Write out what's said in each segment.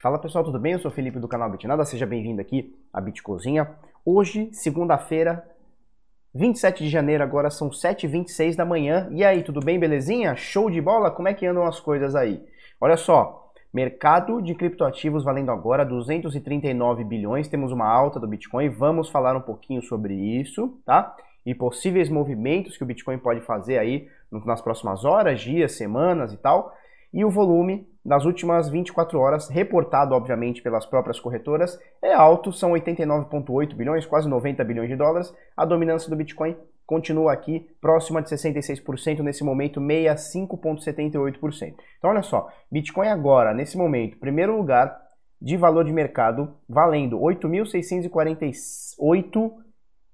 Fala pessoal, tudo bem? Eu sou o Felipe do canal Bitnada, seja bem-vindo aqui à Bitcozinha. Hoje, segunda-feira, 27 de janeiro, agora são 7h26 da manhã. E aí, tudo bem, belezinha? Show de bola? Como é que andam as coisas aí? Olha só, mercado de criptoativos valendo agora 239 bilhões, temos uma alta do Bitcoin, vamos falar um pouquinho sobre isso, tá? E possíveis movimentos que o Bitcoin pode fazer aí nas próximas horas, dias, semanas e tal. E o volume nas últimas 24 horas, reportado obviamente pelas próprias corretoras, é alto, são 89,8 bilhões, quase 90 bilhões de dólares. A dominância do Bitcoin continua aqui próxima de 66%, nesse momento 65,78%. Então olha só, Bitcoin agora, nesse momento, primeiro lugar de valor de mercado, valendo 8.648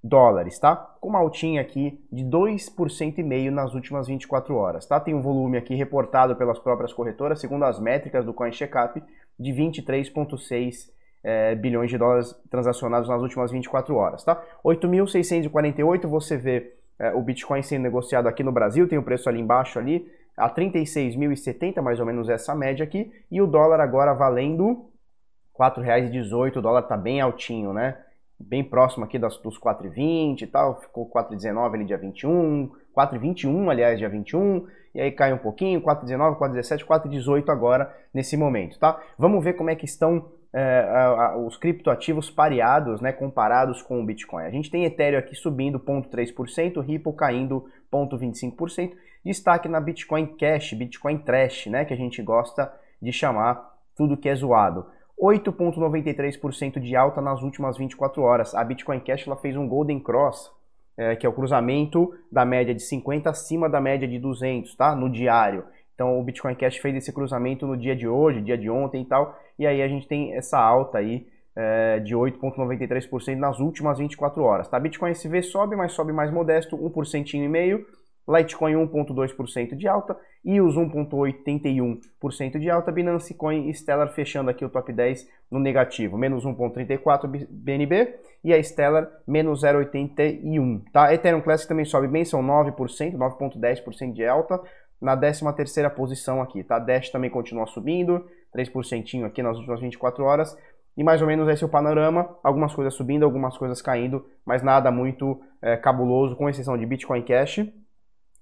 dólares, tá? Com uma altinha aqui de 2,5% nas últimas 24 horas, tá? Tem um volume aqui reportado pelas próprias corretoras, segundo as métricas do CoinCheckup, de 23,6 é, bilhões de dólares transacionados nas últimas 24 horas, tá? 8.648, você vê é, o Bitcoin sendo negociado aqui no Brasil, tem o preço ali embaixo ali, a 36.070, mais ou menos essa média aqui, e o dólar agora valendo R$ 4,18, o dólar tá bem altinho, né? Bem próximo aqui das, dos 4,20 e tal, ficou 4,19 ali dia 21, 4,21 aliás dia 21, e aí cai um pouquinho, 4,19, 4,17, 4,18 agora nesse momento, tá? Vamos ver como é que estão é, os criptoativos pareados, né, comparados com o Bitcoin. A gente tem Ethereum aqui subindo 0,3%, Ripple caindo 0,25%, destaque na Bitcoin Cash, Bitcoin Trash, né, que a gente gosta de chamar tudo que é zoado. 8,93% de alta nas últimas 24 horas. A Bitcoin Cash ela fez um Golden Cross, é, que é o cruzamento da média de 50 acima da média de 200, tá? No diário. Então o Bitcoin Cash fez esse cruzamento no dia de hoje, dia de ontem e tal, e aí a gente tem essa alta aí é, de 8,93% nas últimas 24 horas. Tá? Bitcoin SV sobe, mas sobe mais modesto, 1,5%. Litecoin 1,2% de alta, EOS 1,81% de alta, Binance Coin e Stellar fechando aqui o top 10 no negativo, menos 1,34 BNB e a Stellar menos 0,81. Tá? Ethereum Classic também sobe bem, são 9%, 9,10% de alta, na 13 terceira posição aqui, tá? Dash também continua subindo, 3% aqui nas últimas 24 horas, e mais ou menos esse é o panorama, algumas coisas subindo, algumas coisas caindo, mas nada muito é, cabuloso, com exceção de Bitcoin Cash,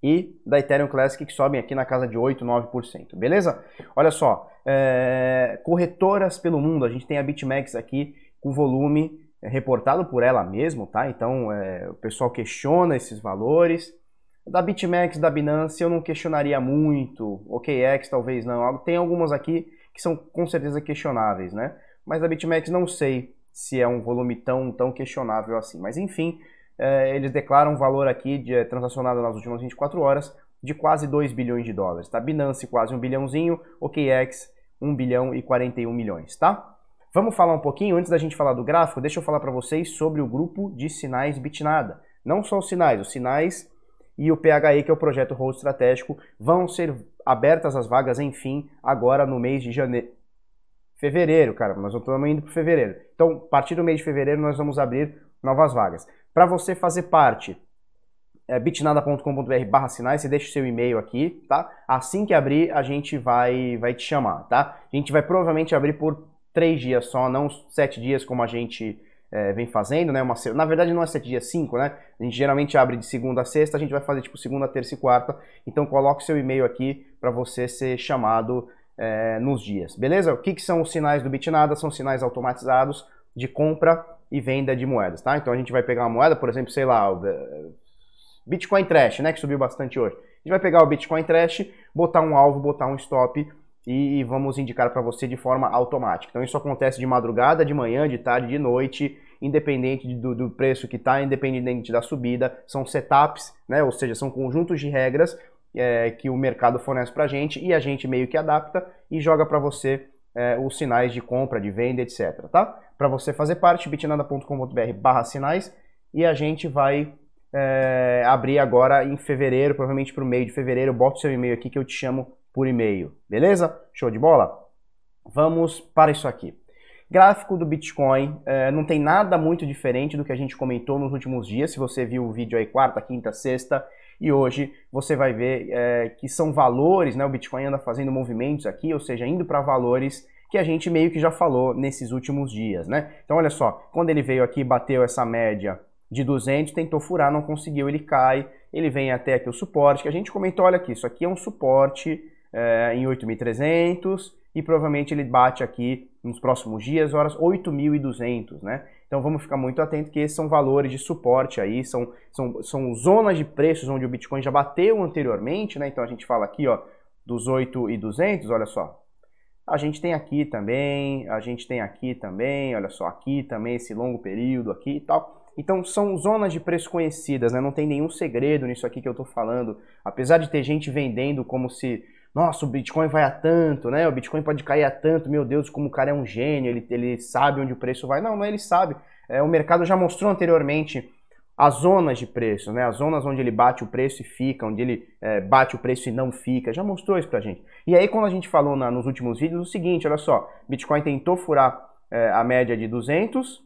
e da Ethereum Classic que sobem aqui na casa de 8, 9%, beleza? Olha só, é, corretoras pelo mundo, a gente tem a BitMEX aqui com volume é, reportado por ela mesmo, tá? Então é, o pessoal questiona esses valores. Da BitMEX, da Binance, eu não questionaria muito, OKX talvez não, tem algumas aqui que são com certeza questionáveis, né? Mas da BitMEX não sei se é um volume tão, tão questionável assim, mas enfim, é, eles declaram um valor aqui de, é, transacionado nas últimas 24 horas de quase 2 bilhões de dólares, tá? Binance quase 1 bilhãozinho, OKX 1 bilhão e 41 milhões, tá? Vamos falar um pouquinho, antes da gente falar do gráfico, deixa eu falar para vocês sobre o grupo de sinais Bitnada. Não só os sinais, os sinais e o PHE, que é o projeto Rol Estratégico, vão ser abertas as vagas, enfim, agora no mês de janeiro. Fevereiro, cara, nós estamos indo para fevereiro. Então, a partir do mês de fevereiro, nós vamos abrir novas vagas. Para você fazer parte, é bitnada.com.br barra sinais, você deixa o seu e-mail aqui, tá? Assim que abrir, a gente vai, vai te chamar, tá? A gente vai provavelmente abrir por três dias só, não sete dias como a gente é, vem fazendo, né? Uma, na verdade não é sete dias, cinco, né? A gente geralmente abre de segunda a sexta, a gente vai fazer tipo segunda, terça e quarta. Então coloque seu e-mail aqui para você ser chamado é, nos dias, beleza? O que, que são os sinais do Bitnada? São sinais automatizados de compra e venda de moedas, tá? Então a gente vai pegar uma moeda, por exemplo, sei lá, o eh, Bitcoin Trash, né, que subiu bastante hoje. A gente vai pegar o Bitcoin Trash, botar um alvo, botar um stop e vamos indicar para você de forma automática. Então isso acontece de madrugada, de manhã, de tarde, de noite, independente do, do preço que está, independente da subida. São setups, né, ou seja, são conjuntos de regras é, que o mercado fornece para a gente e a gente meio que adapta e joga para você é, os sinais de compra, de venda, etc. Tá? Para você fazer parte, bitnada.com.br barra sinais e a gente vai é, abrir agora em fevereiro, provavelmente para o meio de fevereiro. Bota o seu e-mail aqui que eu te chamo por e-mail. Beleza? Show de bola? Vamos para isso aqui. Gráfico do Bitcoin é, não tem nada muito diferente do que a gente comentou nos últimos dias. Se você viu o vídeo aí quarta, quinta, sexta e hoje, você vai ver é, que são valores, né? O Bitcoin anda fazendo movimentos aqui, ou seja, indo para valores que a gente meio que já falou nesses últimos dias, né? Então olha só, quando ele veio aqui, bateu essa média de 200, tentou furar, não conseguiu, ele cai, ele vem até aqui o suporte, que a gente comentou, olha aqui, isso aqui é um suporte é, em 8.300 e provavelmente ele bate aqui nos próximos dias, horas 8.200, né? Então vamos ficar muito atento que esses são valores de suporte aí, são, são, são zonas de preços onde o Bitcoin já bateu anteriormente, né? Então a gente fala aqui, ó, dos 8.200, olha só, a gente tem aqui também, a gente tem aqui também, olha só, aqui também esse longo período aqui e tal. Então são zonas de preço conhecidas, né? Não tem nenhum segredo nisso aqui que eu estou falando. Apesar de ter gente vendendo como se, nossa, o Bitcoin vai a tanto, né? O Bitcoin pode cair a tanto, meu Deus, como o cara é um gênio, ele, ele sabe onde o preço vai. Não, não é ele sabe. É, o mercado já mostrou anteriormente as zonas de preço, né? As zonas onde ele bate o preço e fica, onde ele é, bate o preço e não fica, já mostrou isso pra gente. E aí quando a gente falou na, nos últimos vídeos o seguinte, olha só, Bitcoin tentou furar é, a média de 200,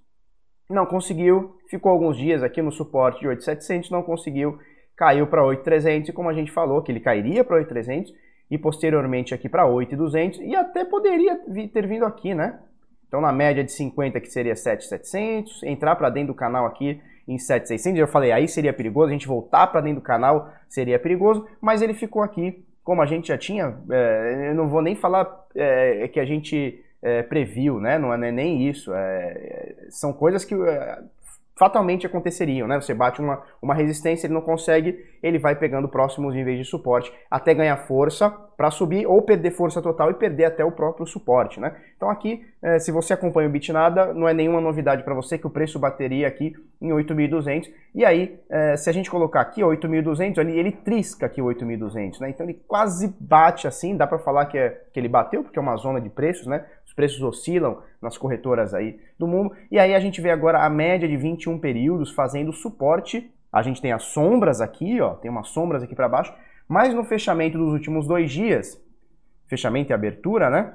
não conseguiu, ficou alguns dias aqui no suporte de 8.700, não conseguiu, caiu para 8.300 e como a gente falou que ele cairia para 8.300 e posteriormente aqui para 8.200 e até poderia ter vindo aqui, né? Então na média de 50 que seria 7.700, entrar para dentro do canal aqui em 7,600. Eu falei, aí seria perigoso, a gente voltar para dentro do canal seria perigoso, mas ele ficou aqui, como a gente já tinha, é, eu não vou nem falar é, que a gente é, previu, né? Não é nem isso. É, são coisas que é, fatalmente aconteceriam, né? Você bate uma, uma resistência, ele não consegue, ele vai pegando próximos níveis de suporte até ganhar força para subir ou perder força total e perder até o próprio suporte, né? Então aqui, eh, se você acompanha o Bitnada, não é nenhuma novidade para você que o preço bateria aqui em 8.200 e aí, eh, se a gente colocar aqui 8.200, ele, ele trisca aqui 8.200, né? Então ele quase bate assim, dá para falar que, é, que ele bateu, porque é uma zona de preços, né? Preços oscilam nas corretoras aí do mundo. E aí a gente vê agora a média de 21 períodos fazendo suporte. A gente tem as sombras aqui, ó, tem umas sombras aqui para baixo, mas no fechamento dos últimos dois dias, fechamento e abertura, né?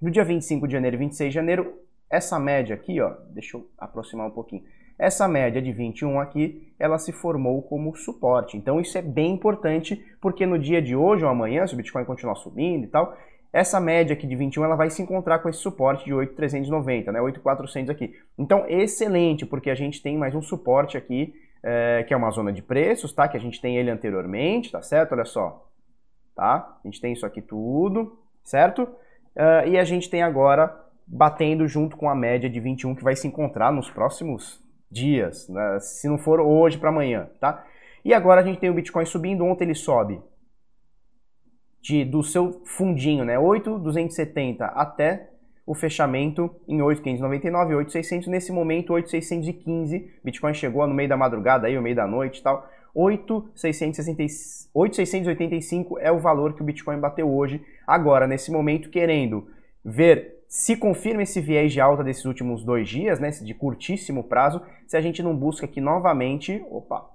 No dia 25 de janeiro e 26 de janeiro, essa média aqui, ó, deixa eu aproximar um pouquinho. Essa média de 21 aqui, ela se formou como suporte. Então isso é bem importante, porque no dia de hoje ou amanhã, se o Bitcoin continuar subindo e tal, essa média aqui de 21 ela vai se encontrar com esse suporte de 8,390, né? 8,400 aqui. Então, excelente, porque a gente tem mais um suporte aqui, é, que é uma zona de preços, tá? Que a gente tem ele anteriormente, tá certo? Olha só, tá? A gente tem isso aqui tudo, certo? Uh, e a gente tem agora batendo junto com a média de 21 que vai se encontrar nos próximos dias, né? se não for hoje para amanhã, tá? E agora a gente tem o Bitcoin subindo, ontem ele sobe de, do seu fundinho, né? 8,270 até o fechamento em 8,599, 8,600. Nesse momento, 8,615. Bitcoin chegou no meio da madrugada, aí, no meio da noite e tal. 8,685 é o valor que o Bitcoin bateu hoje. Agora, nesse momento, querendo ver se confirma esse viés de alta desses últimos dois dias, né, de curtíssimo prazo, se a gente não busca aqui novamente, opa,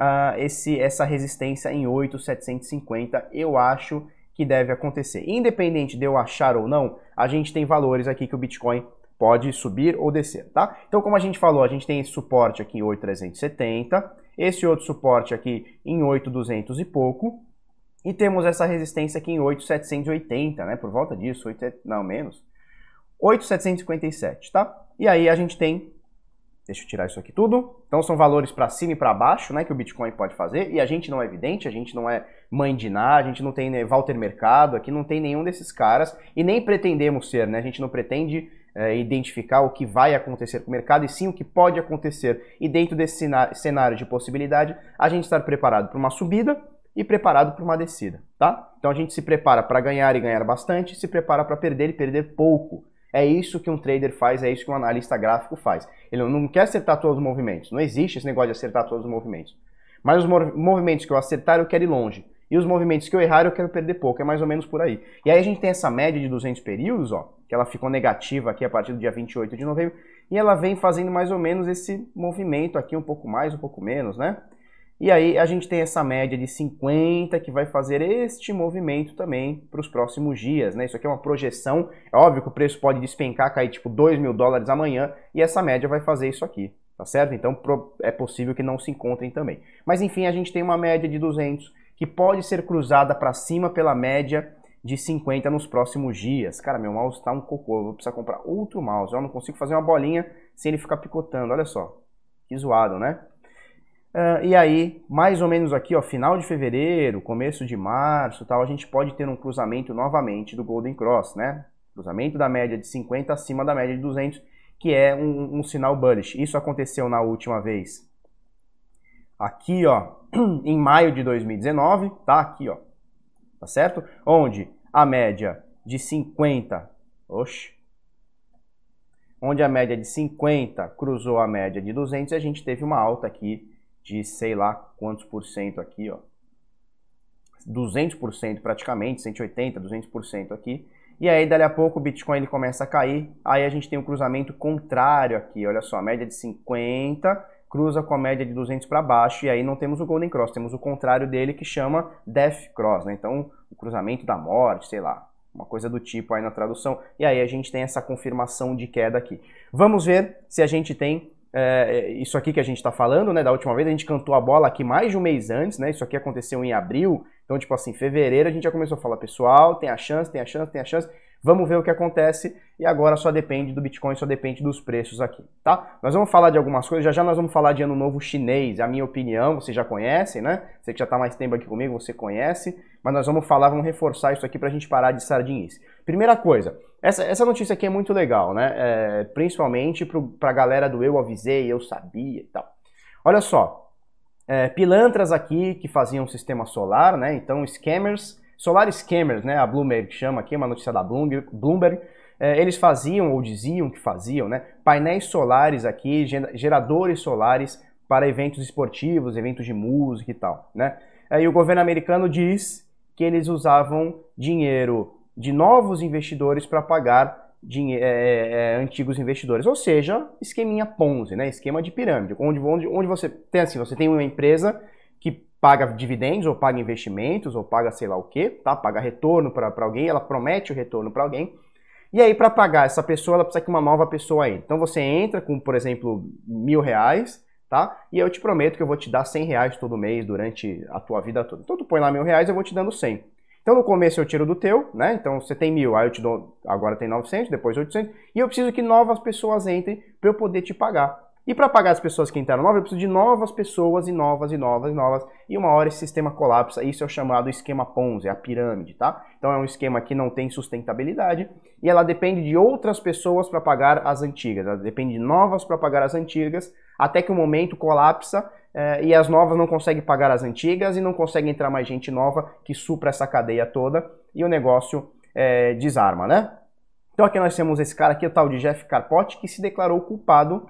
uh, esse, essa resistência em 8,750, eu acho que deve acontecer. Independente de eu achar ou não, a gente tem valores aqui que o Bitcoin pode subir ou descer, tá? Então, como a gente falou, a gente tem esse suporte aqui em 8,370, esse outro suporte aqui em 8,200 e pouco, e temos essa resistência aqui em 8,780, né? Por volta disso, 8, não, menos. 8,757, tá? E aí a gente tem Deixa eu tirar isso aqui tudo. Então são valores para cima e para baixo, né, que o Bitcoin pode fazer. E a gente não é evidente, a gente não é mãe de Ná, a gente não tem né, Walter Mercado, aqui não tem nenhum desses caras e nem pretendemos ser, né? A gente não pretende é, identificar o que vai acontecer com o mercado e sim o que pode acontecer. E dentro desse cenário de possibilidade, a gente estar preparado para uma subida e preparado para uma descida, tá? Então a gente se prepara para ganhar e ganhar bastante, se prepara para perder e perder pouco. É isso que um trader faz, é isso que um analista gráfico faz. Ele não quer acertar todos os movimentos. Não existe esse negócio de acertar todos os movimentos. Mas os movimentos que eu acertar, eu quero ir longe. E os movimentos que eu errar, eu quero perder pouco. É mais ou menos por aí. E aí a gente tem essa média de 200 períodos, ó, que ela ficou negativa aqui a partir do dia 28 de novembro. E ela vem fazendo mais ou menos esse movimento aqui, um pouco mais, um pouco menos, né? E aí a gente tem essa média de 50 que vai fazer este movimento também para os próximos dias, né? Isso aqui é uma projeção. É óbvio que o preço pode despencar, cair tipo 2 mil dólares amanhã e essa média vai fazer isso aqui, tá certo? Então é possível que não se encontrem também. Mas enfim, a gente tem uma média de 200 que pode ser cruzada para cima pela média de 50 nos próximos dias. Cara, meu mouse está um cocô, eu vou precisar comprar outro mouse. Eu não consigo fazer uma bolinha sem ele ficar picotando, olha só. Que zoado, né? Uh, e aí, mais ou menos aqui, ó, final de fevereiro, começo de março, tal, a gente pode ter um cruzamento novamente do Golden Cross, né? Cruzamento da média de 50 acima da média de 200, que é um, um sinal bullish. Isso aconteceu na última vez. Aqui, ó, em maio de 2019, tá? Aqui, ó. Tá certo? Onde a média de 50, oxe, onde a média de 50 cruzou a média de 200 e a gente teve uma alta aqui de sei lá quantos por cento aqui, ó. 200% praticamente, 180, 200% aqui. E aí, dali a pouco, o Bitcoin ele começa a cair. Aí a gente tem um cruzamento contrário aqui. Olha só, a média de 50 cruza com a média de 200 para baixo. E aí não temos o Golden Cross, temos o contrário dele que chama Death Cross. Né? Então, o cruzamento da morte, sei lá, uma coisa do tipo aí na tradução. E aí a gente tem essa confirmação de queda aqui. Vamos ver se a gente tem é, isso aqui que a gente está falando, né? Da última vez a gente cantou a bola aqui mais de um mês antes, né? Isso aqui aconteceu em abril, então tipo assim, fevereiro a gente já começou a falar, pessoal, tem a chance, tem a chance, tem a chance. Vamos ver o que acontece e agora só depende do Bitcoin, só depende dos preços aqui, tá? Nós vamos falar de algumas coisas, já já nós vamos falar de ano novo chinês, a minha opinião, vocês já conhecem, né? Você que já está mais tempo aqui comigo, você conhece, mas nós vamos falar, vamos reforçar isso aqui para a gente parar de sardinice. Primeira coisa, essa, essa notícia aqui é muito legal, né? É, principalmente para a galera do eu avisei, eu sabia e tal. Olha só, é, pilantras aqui que faziam sistema solar, né? Então, scammers Solar Scammers, né, a Bloomberg chama aqui, uma notícia da Bloomberg, Bloomberg é, eles faziam ou diziam que faziam, né, painéis solares aqui, geradores solares para eventos esportivos, eventos de música e tal, né. E o governo americano diz que eles usavam dinheiro de novos investidores para pagar é, é, é, antigos investidores, ou seja, esqueminha Ponzi, né, esquema de pirâmide, onde, onde, onde você tem assim, você tem uma empresa que paga dividendos, ou paga investimentos, ou paga sei lá o que, tá? Paga retorno para alguém, ela promete o retorno para alguém. E aí, para pagar essa pessoa, ela precisa que uma nova pessoa entre. Então você entra com, por exemplo, mil reais, tá? E eu te prometo que eu vou te dar 100 reais todo mês durante a tua vida toda. Então tu põe lá mil reais, eu vou te dando 100. Então no começo eu tiro do teu, né? Então você tem mil, aí eu te dou, agora tem 900, depois 800, e eu preciso que novas pessoas entrem para eu poder te pagar. E para pagar as pessoas que entraram novas, eu preciso de novas pessoas e novas e novas e novas. E uma hora esse sistema colapsa. Isso é o chamado esquema Ponzi, a pirâmide, tá? Então é um esquema que não tem sustentabilidade e ela depende de outras pessoas para pagar as antigas. Ela depende de novas para pagar as antigas, até que o momento colapsa eh, e as novas não conseguem pagar as antigas e não consegue entrar mais gente nova que supra essa cadeia toda e o negócio eh, desarma, né? Então aqui nós temos esse cara aqui, o tal de Jeff Carpot, que se declarou culpado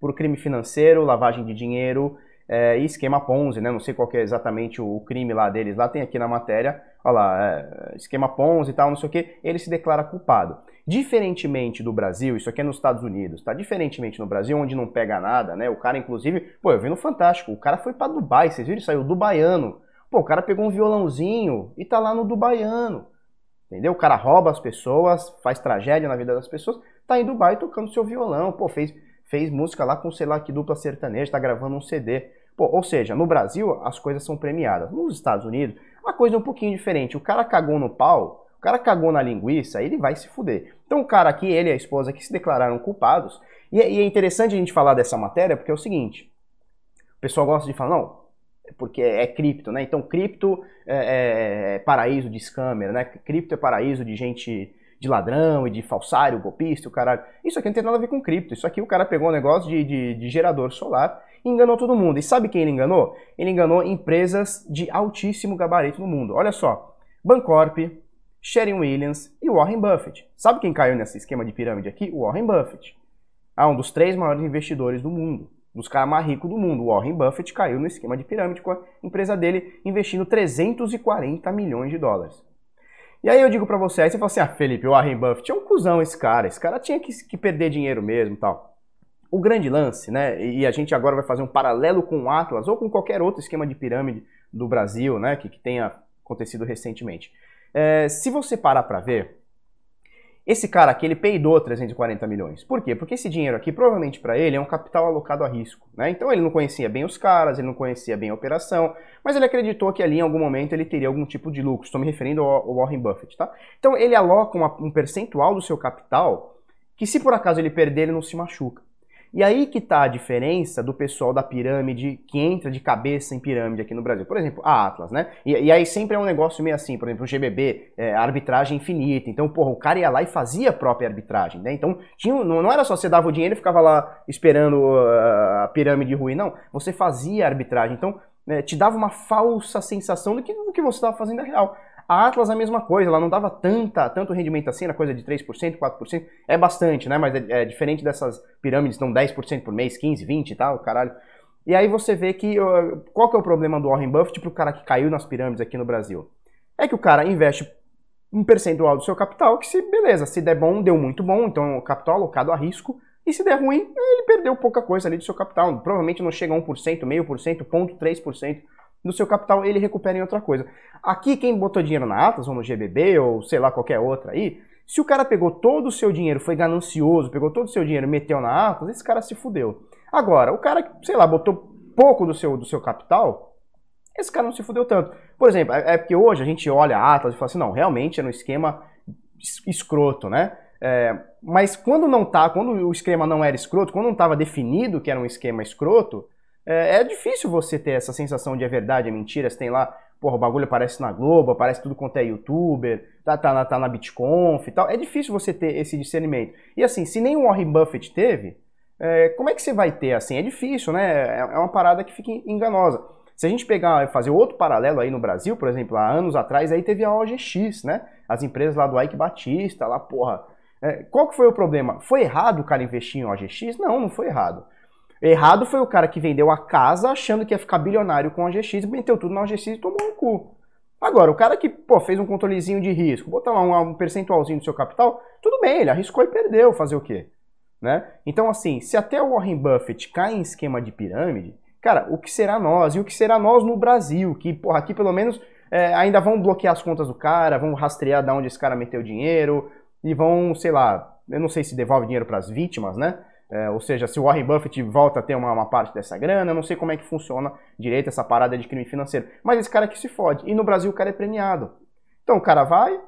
por crime financeiro, lavagem de dinheiro é, e esquema Ponzi, né? Não sei qual é exatamente o crime lá deles. Lá tem aqui na matéria, olha lá, é, esquema Ponzi e tal, não sei o que. Ele se declara culpado. Diferentemente do Brasil, isso aqui é nos Estados Unidos, tá? Diferentemente no Brasil, onde não pega nada, né? O cara, inclusive, pô, eu vi no Fantástico, o cara foi para Dubai, vocês viram? Saiu do baiano. Pô, o cara pegou um violãozinho e tá lá no Dubaiano. Entendeu? O cara rouba as pessoas, faz tragédia na vida das pessoas, tá em Dubai tocando seu violão, pô, fez fez música lá com sei lá que dupla sertaneja, tá gravando um CD. Pô, ou seja, no Brasil as coisas são premiadas. Nos Estados Unidos, a coisa é um pouquinho diferente. O cara cagou no pau, o cara cagou na linguiça, ele vai se fuder. Então o cara aqui, ele e a esposa que se declararam culpados. E é, e é interessante a gente falar dessa matéria porque é o seguinte: o pessoal gosta de falar, não, porque é cripto, né? Então cripto é, é, é paraíso de scammer, né? Cripto é paraíso de gente de ladrão e de falsário, golpista, o caralho. Isso aqui não tem nada a ver com cripto. Isso aqui o cara pegou um negócio de, de, de gerador solar e enganou todo mundo. E sabe quem ele enganou? Ele enganou empresas de altíssimo gabarito no mundo. Olha só, Bancorp, Sharon Williams e Warren Buffett. Sabe quem caiu nesse esquema de pirâmide aqui? O Warren Buffett. É um dos três maiores investidores do mundo. Dos caras mais ricos do mundo. O Warren Buffett caiu no esquema de pirâmide com a empresa dele investindo 340 milhões de dólares. E aí eu digo para você, aí você fala assim, ah, Felipe, o Warren Buffett é um cuzão esse cara, esse cara tinha que, que perder dinheiro mesmo tal. O grande lance, né, e a gente agora vai fazer um paralelo com o Atlas ou com qualquer outro esquema de pirâmide do Brasil, né, que, que tenha acontecido recentemente. É, se você parar para ver, Esse cara aqui, ele peidou 340 milhões. Por quê? Porque esse dinheiro aqui, provavelmente para ele, é um capital alocado a risco. Né? Então ele não conhecia bem os caras, ele não conhecia bem a operação, mas ele acreditou que ali em algum momento ele teria algum tipo de lucro. Estou me referindo ao Warren Buffett, tá? Então ele aloca uma, um percentual do seu capital que se por acaso ele perder, ele não se machuca. E aí que está a diferença do pessoal da pirâmide que entra de cabeça em pirâmide aqui no Brasil. Por exemplo, a Atlas, né? E, e aí sempre é um negócio meio assim, por exemplo, o GBB, é, arbitragem infinita. Então, porra, o cara ia lá e fazia a própria arbitragem, né? Então, tinha, não, não era só você dava o dinheiro e ficava lá esperando uh, a pirâmide ruir, não. Você fazia a arbitragem. Então, né, te dava uma falsa sensação do que, do que você estava fazendo é real. A Atlas a mesma coisa, ela não dava tanta, tanto rendimento assim, na coisa de 3%, 4%, é bastante, né? Mas é, é diferente dessas pirâmides, dão 10% por mês, 15, 20 e tal, caralho. E aí você vê que, qual que é o problema do Warren Buffett pro cara que caiu nas pirâmides aqui no Brasil? É que o cara investe um percentual do seu capital que se, beleza, se der bom, deu muito bom, então o capital alocado a risco, e se der ruim, ele perdeu pouca coisa ali do seu capital. Provavelmente não chega a 1%, meio por cento, ponto 3% do seu capital ele recupera em outra coisa. Aqui, quem botou dinheiro na Atlas, ou no GBB, ou sei lá, qualquer outra aí, se o cara pegou todo o seu dinheiro, foi ganancioso, pegou todo o seu dinheiro e meteu na Atlas, esse cara se fudeu. Agora, o cara que, sei lá, botou pouco do seu, do seu capital, esse cara não se fudeu tanto. Por exemplo, é, é porque hoje a gente olha a Atlas e fala assim, não, realmente é no esquema escroto, né? É, mas quando não tá, quando o esquema não era escroto, quando não estava definido que era um esquema escroto, é, é, difícil você ter essa sensação de é verdade, é mentira. Você tem lá, porra, o bagulho aparece na Globo, aparece tudo quanto é youtuber, tá, tá, na, tá na BitConf e tal. É difícil você ter esse discernimento. E assim, se nem o Warren Buffett teve, é, como é que você vai ter assim? É difícil, né? É, é uma parada que fica enganosa. Se a gente pegar e fazer outro paralelo aí no Brasil, por exemplo, há anos atrás, aí teve a OGX, né? As empresas lá do Ike Batista, lá, porra. É, qual que foi o problema? Foi errado o cara investir em OGX? Não, não foi errado. Errado foi o cara que vendeu a casa achando que ia ficar bilionário com a GX, meteu tudo na GX e tomou no cu. Agora, o cara que pô, fez um controlezinho de risco, botar lá um, um percentualzinho do seu capital, tudo bem, ele arriscou e perdeu, fazer o quê? Né? Então, assim, se até o Warren Buffett cai em esquema de pirâmide, cara, o que será nós? E o que será nós no Brasil? Que, porra, aqui pelo menos é, ainda vão bloquear as contas do cara, vão rastrear de onde esse cara meteu dinheiro e vão, sei lá, eu não sei se devolve dinheiro para as vítimas, né? É, ou seja, se o Warren Buffett volta a ter uma, uma, parte dessa grana, eu não sei como é que funciona direito essa parada de crime financeiro. Mas esse cara que se fode. E no Brasil o cara é premiado. Então o cara vai,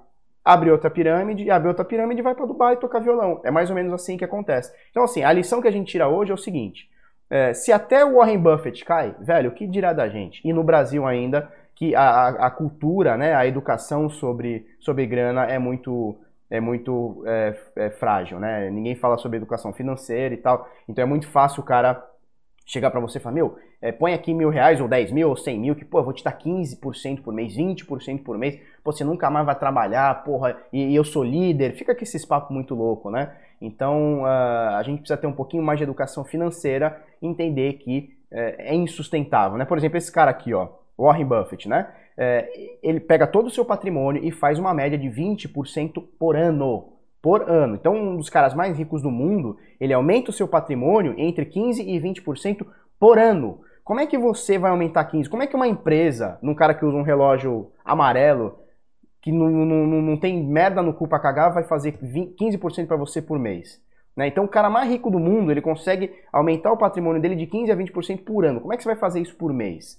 abre outra pirâmide, abre outra pirâmide e vai para Dubai tocar violão. É mais ou menos assim que acontece. Então, assim, a lição que a gente tira hoje é o seguinte: é, se até o Warren Buffett cai, velho, o que dirá da gente? E no Brasil ainda, que a, a cultura, né, a educação sobre, sobre grana é muito é muito é, é frágil, né? Ninguém fala sobre educação financeira e tal. Então é muito fácil o cara chegar para você e falar, meu, é, põe aqui mil reais, ou dez mil, ou cem mil, que, pô, eu vou te dar 15% por mês, 20% por mês, pô, você nunca mais vai trabalhar, porra, e, e eu sou líder, fica com esses papos muito louco, né? Então, uh, a gente precisa ter um pouquinho mais de educação financeira, entender que uh, é insustentável, né? Por exemplo, esse cara aqui, ó, Warren Buffett, né? é, ele pega todo o seu patrimônio e faz uma média de 20% por ano. Por ano. Então, um dos caras mais ricos do mundo, ele aumenta o seu patrimônio entre 15% e 20% por ano. Como é que você vai aumentar 15%? Como é que uma empresa, num cara que usa um relógio amarelo, que não, não, não tem merda no cu pra cagar, vai fazer 20, 15% para você por mês? Né? Então, o cara mais rico do mundo, ele consegue aumentar o patrimônio dele de 15% a 20% por ano. Como é que você vai fazer isso por mês?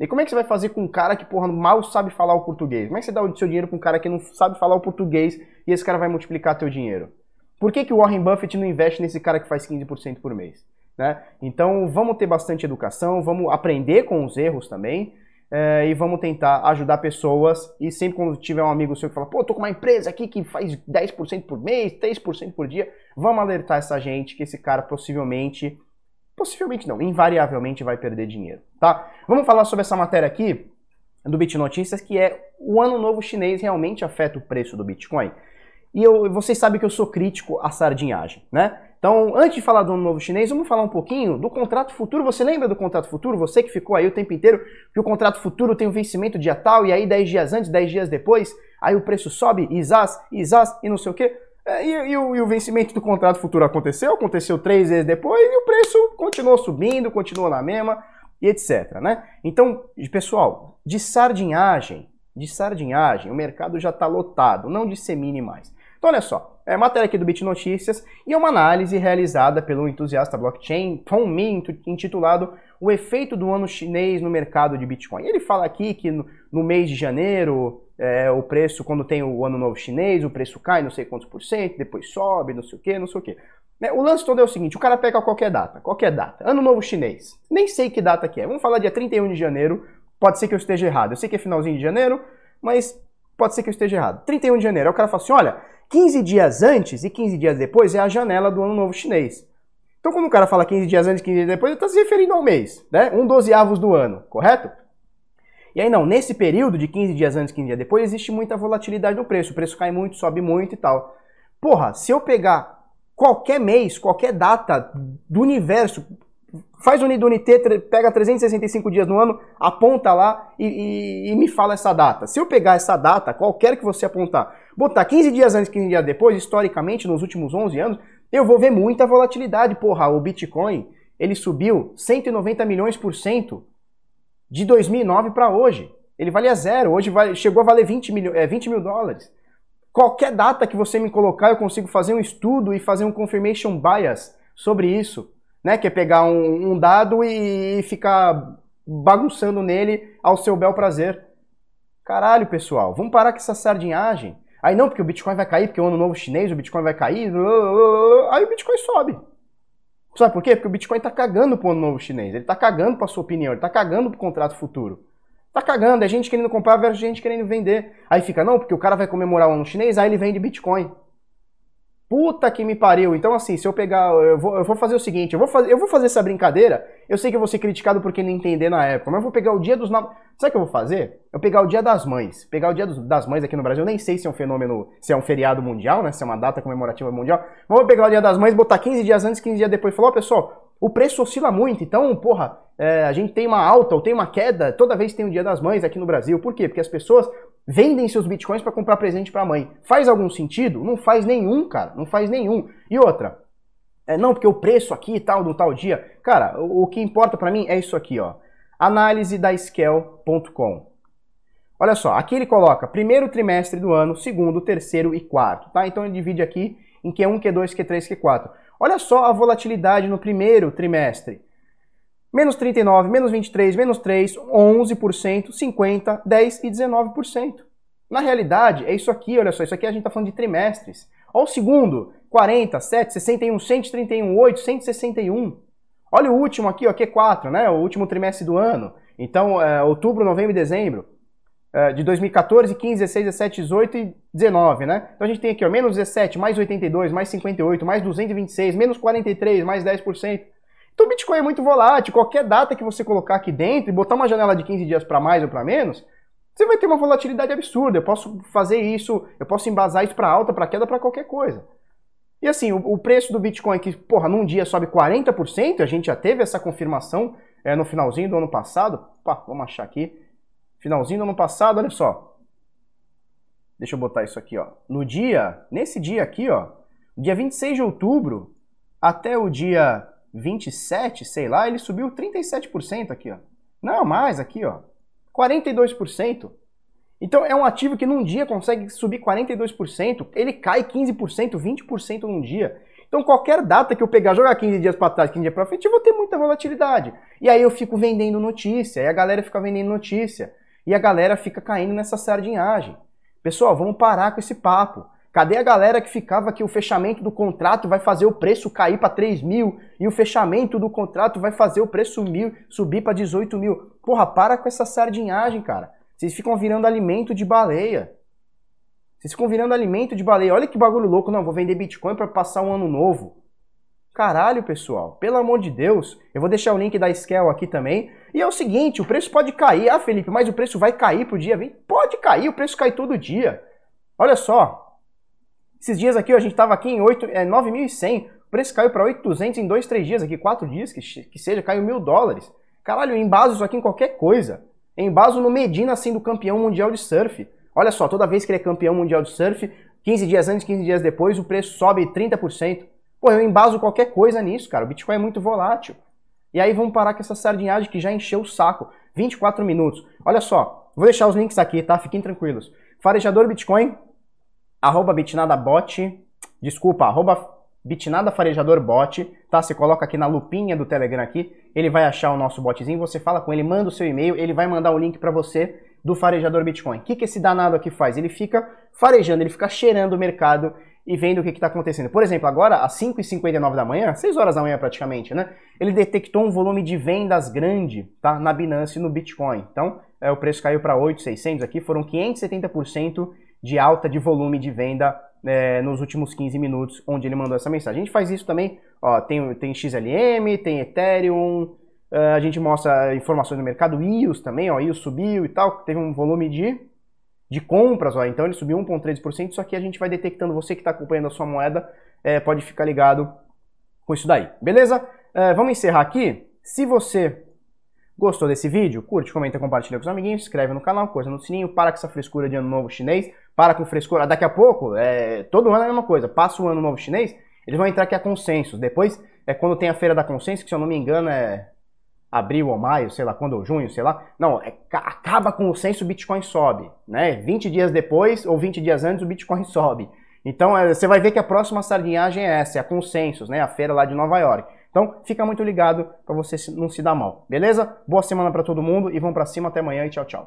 E como é que você vai fazer com um cara que, porra, mal sabe falar o português? Como é que você dá o seu dinheiro para um cara que não sabe falar o português e esse cara vai multiplicar teu dinheiro? Por que, que o Warren Buffett não investe nesse cara que faz 15% por mês? Né? Então, vamos ter bastante educação, vamos aprender com os erros também, é, e vamos tentar ajudar pessoas. E sempre quando tiver um amigo seu que fala, pô, tô com uma empresa aqui que faz 10% por mês, 3% por dia, vamos alertar essa gente que esse cara possivelmente Possivelmente não, invariavelmente vai perder dinheiro, tá? Vamos falar sobre essa matéria aqui do BitNotícias, que é o ano novo chinês realmente afeta o preço do Bitcoin. E eu, vocês sabem que eu sou crítico à sardinhagem, né? Então, antes de falar do ano novo chinês, vamos falar um pouquinho do contrato futuro. Você lembra do contrato futuro? Você que ficou aí o tempo inteiro que o contrato futuro tem um vencimento dia tal e aí 10 dias antes, 10 dias depois, aí o preço sobe, isás, isás e não sei o quê. É, e, e, o, e, o, vencimento do contrato futuro aconteceu, aconteceu três vezes depois e o preço continuou subindo, continuou na mesma e etc. Né? Então, pessoal, de sardinhagem, de sardinhagem, o mercado já está lotado, não dissemine mais. Então, olha só, É matéria aqui do Bit Notícias e é uma análise realizada pelo entusiasta blockchain Tom Min, intitulado O efeito do ano chinês no mercado de Bitcoin. Ele fala aqui que no, no mês de janeiro, é, o preço, quando tem o ano novo chinês, o preço cai não sei quantos por cento, depois sobe, não sei o que, não sei o que. Né, o lance todo é o seguinte, o cara pega qualquer data, qualquer data, ano novo chinês, nem sei que data que é, vamos falar dia 31 de janeiro, pode ser que eu esteja errado, eu sei que é finalzinho de janeiro, mas pode ser que eu esteja errado. 31 de janeiro, aí o cara fala assim, olha, 15 dias antes e 15 dias depois é a janela do ano novo chinês. Então quando o cara fala 15 dias antes e 15 dias depois, ele está se referindo ao mês, né? Um dozeavos do ano, correto? E aí não, nesse período de 15 dias antes, 15 dias depois, existe muita volatilidade no preço. O preço cai muito, sobe muito e tal. Porra, se eu pegar qualquer mês, qualquer data do universo, faz o Unidunité, pega 365 dias no ano, aponta lá e, e, e, me fala essa data. Se eu pegar essa data, qualquer que você apontar, botar 15 dias antes, 15 dias depois, historicamente, nos últimos 11 anos, eu vou ver muita volatilidade. Porra, o Bitcoin, ele subiu 190 milhões por cento de 2009 para hoje. Ele valia zero, hoje vale, chegou a valer 20 mil, é, 20 mil dólares. Qualquer data que você me colocar, eu consigo fazer um estudo e fazer um confirmation bias sobre isso. Né? Que é pegar um, um dado e ficar bagunçando nele ao seu bel prazer. Caralho, pessoal, vamos parar com essa sardinhagem. Aí não, porque o Bitcoin vai cair, porque o ano novo chinês, o Bitcoin vai cair. Aí o Bitcoin sobe. Sabe por quê? Porque o Bitcoin tá cagando pro ano novo chinês. Ele tá cagando pra sua opinião, ele tá cagando pro contrato futuro. Tá cagando, é gente querendo comprar versus gente querendo vender. Aí fica, não, porque o cara vai comemorar o ano chinês, aí ele vende Bitcoin. Puta que me pariu. Então, assim, se eu pegar. Eu vou, eu vou fazer o seguinte: eu vou, fazer, eu vou fazer essa brincadeira. Eu sei que eu vou ser criticado porque não entender na época, mas eu vou pegar o dia dos. Sabe o que eu vou fazer? Eu pegar o dia das mães. Pegar o dia dos, das mães aqui no Brasil. Eu nem sei se é um fenômeno, se é um feriado mundial, né? Se é uma data comemorativa mundial. Mas vou pegar o dia das mães, botar 15 dias antes, 15 dias depois falar: ó, pessoal, o preço oscila muito. Então, porra, é, a gente tem uma alta ou tem uma queda toda vez tem o dia das mães aqui no Brasil. Por quê? Porque as pessoas vendem seus bitcoins para comprar presente para a mãe. Faz algum sentido? Não faz nenhum, cara. Não faz nenhum. E outra, é, não, porque o preço aqui e tal, no tal dia. Cara, o, o que importa para mim é isso aqui, ó. Análise da Scale.com. Olha só, aqui ele coloca primeiro trimestre do ano, segundo, terceiro e quarto, tá? Então ele divide aqui em Q1, Q2, Q3, Q4. Olha só a volatilidade no primeiro trimestre. Menos 39, menos 23, menos 3, 11%, 50, 10 e 19%. Na realidade, é isso aqui, olha só, isso aqui a gente está falando de trimestres. Olha o segundo, 40, 7, 61, 131, 8, 161. Olha o último aqui, ó, Q4, né? O último trimestre do ano. Então, é, outubro, novembro e dezembro. É, de 2014, 15, 16, 17, 18 e 19, né? Então a gente tem aqui, ó, menos 17, mais 82, mais 58, mais 226, menos 43, mais 10%. Então o Bitcoin é muito volátil. Qualquer data que você colocar aqui dentro e botar uma janela de 15 dias para mais ou para menos, você vai ter uma volatilidade absurda. Eu posso fazer isso, eu posso embasar isso para alta, para queda, para qualquer coisa. E assim, o, preço do Bitcoin que, porra, num dia sobe 40%, a gente já teve essa confirmação é, no finalzinho do ano passado. Pá, vamos achar aqui. Finalzinho do ano passado, olha só. Deixa eu botar isso aqui, ó. No dia, nesse dia aqui, ó, dia 26 de outubro até o dia 27, sei lá, ele subiu 37% aqui, ó. Não, mais aqui, ó. 42%. Então é um ativo que num dia consegue subir 42%, ele cai 15%, 20% num dia. Então qualquer data que eu pegar, jogar 15 dias para trás, 15 dias para frente, eu vou ter muita volatilidade. E aí eu fico vendendo notícia, e a galera fica vendendo notícia, e a galera fica caindo nessa sardinhagem. Pessoal, vamos parar com esse papo. Cadê a galera que ficava que o fechamento do contrato vai fazer o preço cair para 3 mil e o fechamento do contrato vai fazer o preço mil subir para 18 mil? Porra, para com essa sardinhagem, cara. Vocês ficam virando alimento de baleia. Vocês ficam virando alimento de baleia. Olha que bagulho louco. Não, vou vender Bitcoin para passar um ano novo. Caralho, pessoal. Pelo amor de Deus. Eu vou deixar o link da Scale aqui também. E é o seguinte, o preço pode cair. Ah, Felipe, mas o preço vai cair pro dia 20? Pode cair, o preço cai todo dia. Olha só, esses dias aqui, a gente estava aqui em 8, é, 9.100, o preço caiu para 8.200 em 2, 3 dias aqui, 4 dias, que, que seja, caiu mil dólares. Caralho, eu embaso isso aqui em qualquer coisa. Eu embaso no Medina sendo campeão mundial de surf. Olha só, toda vez que ele é campeão mundial de surf, 15 dias antes, 15 dias depois, o preço sobe 30%. Pô, eu embaso qualquer coisa nisso, cara. O Bitcoin é muito volátil. E aí vamos parar com essa sardinhagem que já encheu o saco. 24 minutos. Olha só, vou deixar os links aqui, tá? Fiquem tranquilos. Farejador Bitcoin, arroba bitnadabot, desculpa, arroba Bitnada Farejador Bot, tá? Você coloca aqui na lupinha do Telegram aqui, ele vai achar o nosso botzinho, você fala com ele, manda o seu e-mail, ele vai mandar o link para você do farejador Bitcoin. O que, que esse danado aqui faz? Ele fica farejando, ele fica cheirando o mercado e vendo o que está acontecendo. Por exemplo, agora, às 5h59 da manhã, 6 horas da manhã praticamente, né? Ele detectou um volume de vendas grande tá, na Binance no Bitcoin. Então, é, o preço caiu para 8,600 aqui, foram 570% de alta de volume de venda é, nos últimos 15 minutos, onde ele mandou essa mensagem. A gente faz isso também, ó, tem, tem XLM, tem Ethereum, uh, a gente mostra informações do mercado, IOS também, ó, IOS subiu e tal, teve um volume de, de compras, ó, então ele subiu 1,3%, só que a gente vai detectando, você que está acompanhando a sua moeda, é, pode ficar ligado com isso daí, beleza? Uh, vamos encerrar aqui. Se você Gostou desse vídeo? Curte, comenta, compartilha com os amiguinhos, se inscreve no canal, coisa no sininho, para com essa frescura de ano novo chinês, para com frescura. Daqui a pouco, é, todo ano é a mesma coisa, passa o ano novo chinês, eles vão entrar aqui a consenso. Depois, é quando tem a feira da consenso, que se eu não me engano é abril ou maio, sei lá, quando ou junho, sei lá. Não, é, acaba com o censo, o Bitcoin sobe, né? 20 dias depois ou 20 dias antes o Bitcoin sobe. Então, é, você vai ver que a próxima sardinhagem é essa, é a Consensus, né? A feira lá de Nova York. Então, fica muito ligado para você não se dar mal, beleza? Boa semana para todo mundo e vamos para cima até amanhã e tchau, tchau.